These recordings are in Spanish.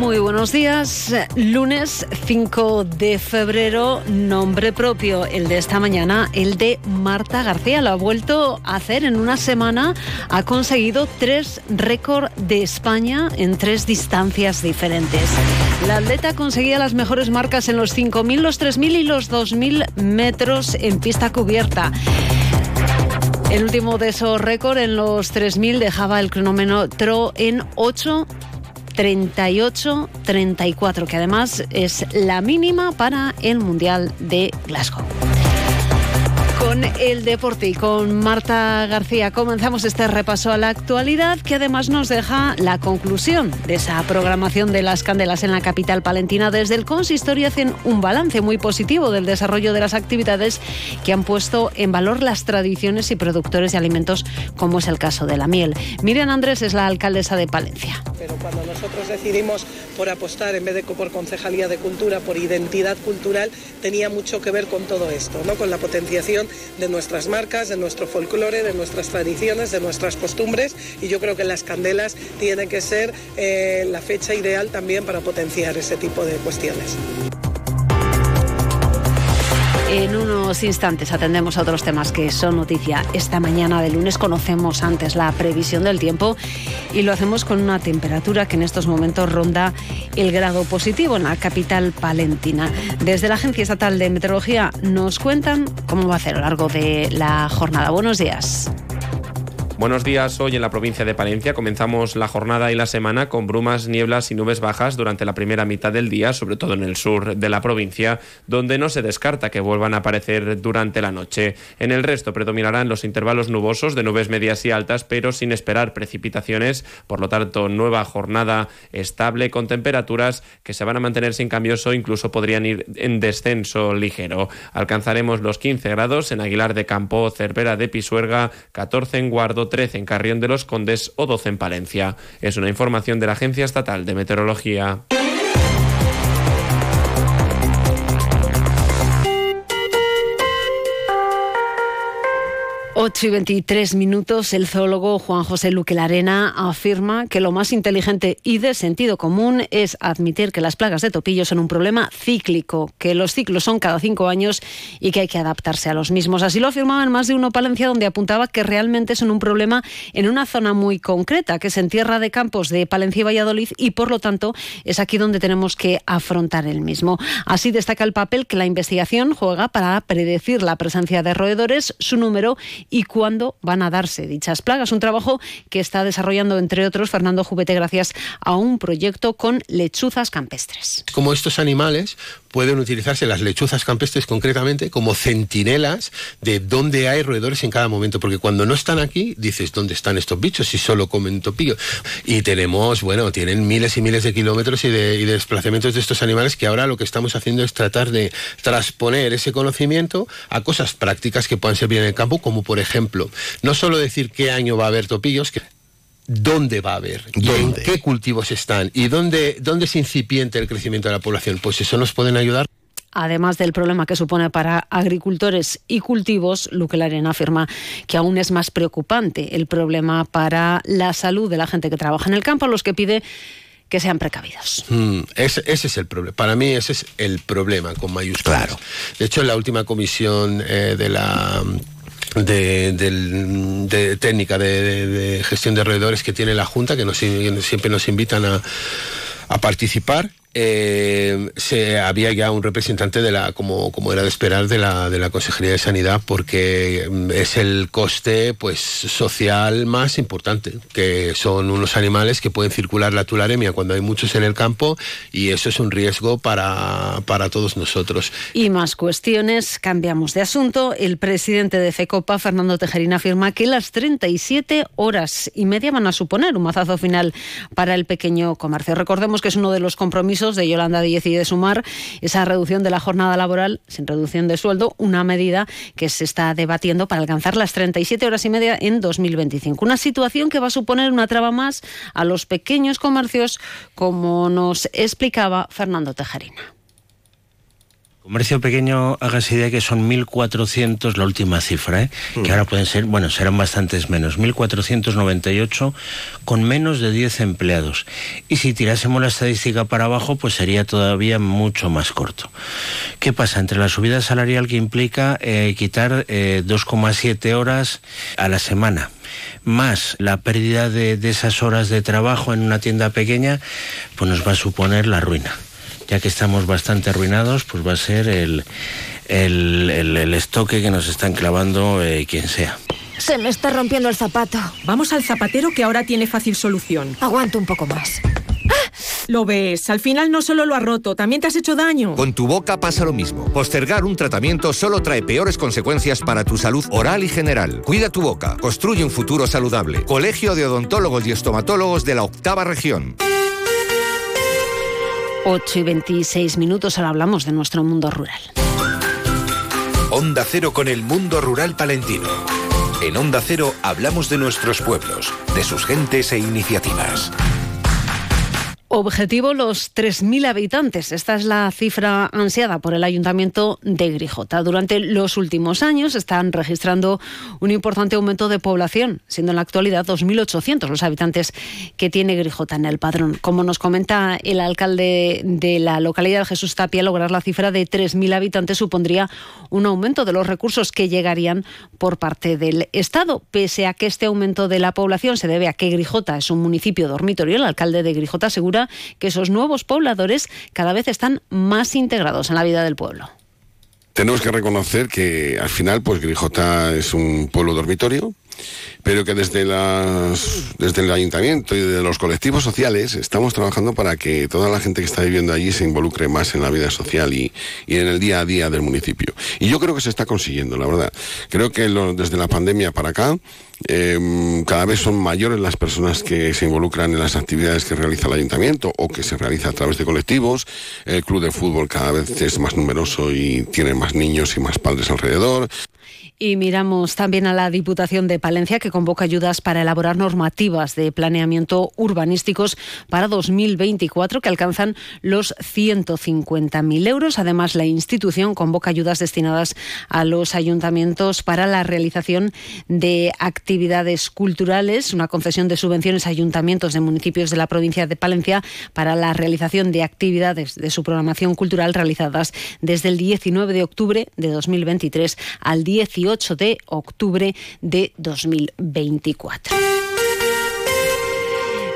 Muy buenos días. Lunes 5 de febrero, nombre propio, el de esta mañana, el de Marta García. Lo ha vuelto a hacer en una semana. Ha conseguido tres récords de España en tres distancias diferentes. La atleta conseguía las mejores marcas en los 5.000, los 3.000 y los 2.000 metros en pista cubierta. El último de esos récords en los 3.000 dejaba el cronómetro en 8 38-34, que además es la mínima para el Mundial de Glasgow. Con el deporte y con Marta García comenzamos este repaso a la actualidad que además nos deja la conclusión de esa programación de las candelas en la capital palentina. Desde el consistorio hacen un balance muy positivo del desarrollo de las actividades que han puesto en valor las tradiciones y productores de alimentos como es el caso de la miel. Miriam Andrés es la alcaldesa de Palencia. Pero cuando nosotros decidimos por apostar en vez de por concejalía de cultura, por identidad cultural, tenía mucho que ver con todo esto, ¿no? con la potenciación de nuestras marcas, de nuestro folclore, de nuestras tradiciones, de nuestras costumbres y yo creo que las candelas tienen que ser eh, la fecha ideal también para potenciar ese tipo de cuestiones. En unos instantes atendemos a otros temas que son noticia. Esta mañana de lunes conocemos antes la previsión del tiempo y lo hacemos con una temperatura que en estos momentos ronda el grado positivo en la capital palentina. Desde la Agencia Estatal de Meteorología nos cuentan cómo va a ser a lo largo de la jornada. Buenos días. Buenos días. Hoy en la provincia de Palencia comenzamos la jornada y la semana con brumas, nieblas y nubes bajas durante la primera mitad del día, sobre todo en el sur de la provincia, donde no se descarta que vuelvan a aparecer durante la noche. En el resto predominarán los intervalos nubosos de nubes medias y altas, pero sin esperar precipitaciones. Por lo tanto, nueva jornada estable con temperaturas que se van a mantener sin cambios o incluso podrían ir en descenso ligero. Alcanzaremos los 15 grados en Aguilar de Campo, Cervera de Pisuerga, 14 en Guardo, 13 en Carrión de los Condes o 12 en Palencia. Es una información de la Agencia Estatal de Meteorología. 8 y 23 minutos, el zoólogo Juan José Luque Larena afirma que lo más inteligente y de sentido común es admitir que las plagas de topillos son un problema cíclico, que los ciclos son cada cinco años y que hay que adaptarse a los mismos. Así lo afirmaba en más de uno Palencia, donde apuntaba que realmente son un problema en una zona muy concreta, que es en tierra de campos de Palencia y Valladolid, y por lo tanto es aquí donde tenemos que afrontar el mismo. Así destaca el papel que la investigación juega para predecir la presencia de roedores, su número y cuándo van a darse dichas plagas. Un trabajo que está desarrollando, entre otros, Fernando Jubete, gracias a un proyecto con lechuzas campestres. Como estos animales pueden utilizarse las lechuzas campestres concretamente como centinelas de dónde hay roedores en cada momento, porque cuando no están aquí dices dónde están estos bichos si solo comen topillo. Y tenemos, bueno, tienen miles y miles de kilómetros y de, desplazamientos de estos animales que ahora lo que estamos haciendo es tratar de transponer ese conocimiento a cosas prácticas que puedan servir en el campo, como por ejemplo, no solo decir qué año va a haber topillos, que dónde va a haber, y en qué cultivos están y dónde, dónde es incipiente el crecimiento de la población. Pues eso nos pueden ayudar. Además del problema que supone para agricultores y cultivos, Luque Larena afirma que aún es más preocupante el problema para la salud de la gente que trabaja en el campo, a los que pide que sean precavidos. Mm, ese, ese, es el problema. Para mí ese es el problema con mayúsculas. Claro. De hecho, en la última comisión eh, de la de, técnica de, gestión de roedores que tiene la Junta, que nos, siempre nos invitan a, a participar. Eh, se había ya un representante de la como, como era de esperar de la de la consejería de sanidad porque es el coste pues social más importante que son unos animales que pueden circular la tularemia cuando hay muchos en el campo y eso es un riesgo para, para todos nosotros. Y más cuestiones cambiamos de asunto. El presidente de FECOPA Fernando Tejerina afirma que las 37 horas y media van a suponer un mazazo final para el pequeño comercio. Recordemos que es uno de los compromisos de Yolanda Díez y de Esa reducción de la jornada laboral sin reducción de sueldo, una medida que se está debatiendo para alcanzar las 37 horas y media en 2025. Una situación que va a suponer una traba más a los pequeños comercios, como nos explicaba Fernando Tejarina. Comercio pequeño, hágase idea que son 1.400, la última cifra, ¿eh? que mm. ahora pueden ser, bueno, serán bastantes menos, 1.498 con menos de 10 empleados. Y si tirásemos la estadística para abajo, pues sería todavía mucho más corto. ¿Qué pasa? Entre la subida salarial que implica eh, quitar 2,7 eh, horas a la semana, más la pérdida de esas horas de trabajo en una tienda pequeña, pues nos va a suponer la ruina ya que estamos bastante arruinados, pues va a ser el, el, estoque que nos están clavando eh, quien sea. Se me está rompiendo el zapato. Vamos al zapatero que ahora tiene fácil solución. Aguanto un poco más. Lo ves, al final no solo lo ha roto, también te has hecho daño. Con tu boca pasa lo mismo. Postergar un tratamiento solo trae peores consecuencias para tu salud oral y general. Cuida tu boca, construye un futuro saludable. Colegio de Odontólogos y Estomatólogos de la Octava Región. 8 y 26 minutos, ahora hablamos de nuestro mundo rural. Onda Cero con el mundo rural palentino. En Onda Cero hablamos de nuestros pueblos, de sus gentes e iniciativas. Objetivo los 3.000 habitantes. Esta es la cifra ansiada por el Ayuntamiento de Grijota. Durante los últimos años están registrando un importante aumento de población, siendo en la actualidad 2.800 los habitantes que tiene Grijota en el padrón. Como nos comenta el alcalde de la localidad, Jesús Tapia, lograr la cifra de 3.000 habitantes supondría un aumento de los recursos que llegarían por parte del Estado. Pese a que este aumento de la población se debe a que Grijota es un municipio dormitorio, el alcalde de Grijota asegura que esos nuevos pobladores cada vez están más integrados en la vida del pueblo. Tenemos que reconocer que al final, pues Grijota es un pueblo dormitorio, pero que desde, las, desde el ayuntamiento y de los colectivos sociales estamos trabajando para que toda la gente que está viviendo allí se involucre más en la vida social y, en el día a día del municipio. Y yo creo que se está consiguiendo, la verdad. Creo que desde la pandemia para acá, em, cada vez son mayores las personas que se involucran en las actividades que realiza el ayuntamiento o que se realiza a través de colectivos. El club de fútbol cada vez es más numeroso y tiene más niños y más padres alrededor. Y miramos también a la Diputación de Palencia, que convoca ayudas para elaborar normativas de planeamiento urbanísticos para 2024, que alcanzan los 150.000 euros. Además, la institución convoca ayudas destinadas a los ayuntamientos para la realización de actividades culturales, una concesión de subvenciones a ayuntamientos de municipios de la provincia de Palencia para la realización de actividades de su programación cultural realizadas desde el 19 de octubre de 2023 al 18 8 de octubre de 2024.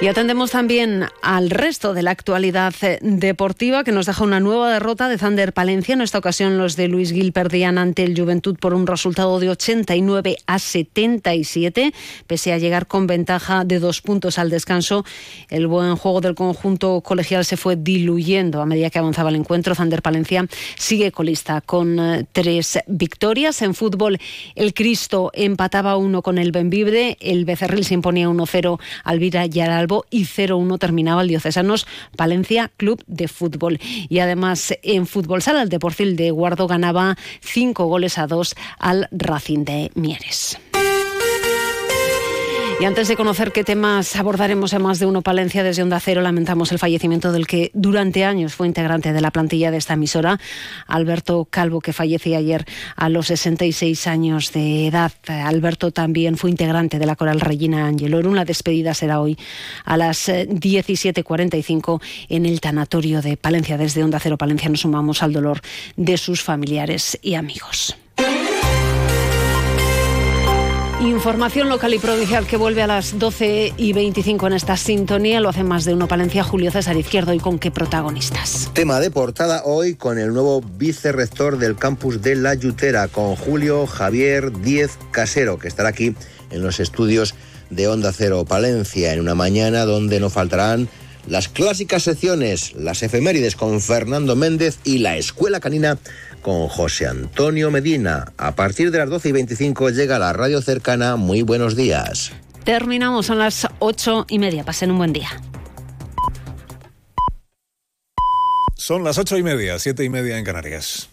Y atendemos también al resto de la actualidad eh, deportiva que nos deja una nueva derrota de Zander Palencia. En esta ocasión los de Luis Gil perdían ante el Juventud por un resultado de 89 a 77. Pese a llegar con ventaja de dos puntos al descanso, el buen juego del conjunto colegial se fue diluyendo a medida que avanzaba el encuentro. Zander Palencia sigue colista con eh, tres victorias. En fútbol, el Cristo empataba uno con el Benvibre, el Becerril se imponía 1-0 al Vira y al y 0-1 terminaba el Diocesanos Palencia Club de Fútbol. Y además en fútbol sala el Deportil de Guardo ganaba 5 goles a 2 al Racing de Mieres. Y antes de conocer qué temas abordaremos en más de uno Palencia desde Onda Cero, lamentamos el fallecimiento del que durante años fue integrante de la plantilla de esta emisora, Alberto Calvo, que falleció ayer a los 66 años de edad. Alberto también fue integrante de la coral Regina Angelorum. La despedida será hoy a las 17.45 en el tanatorio de Palencia. Desde Onda Cero Palencia nos sumamos al dolor de sus familiares y amigos. Información local y provincial que vuelve a las 12 y 25 en esta sintonía. Lo hace más de uno Palencia, Julio César Izquierdo. ¿Y con qué protagonistas? Tema de portada hoy con el nuevo vicerrector del campus de La Yutera, con Julio Javier Díez Casero, que estará aquí en los estudios de Onda Cero Palencia, en una mañana donde no faltarán las clásicas secciones, las efemérides con Fernando Méndez y la Escuela Canina con José Antonio Medina. A partir de las 12 y 25 llega la radio cercana. Muy buenos días. Terminamos a las 8 y media. Pasen un buen día. Son las ocho y media, siete y media en Canarias.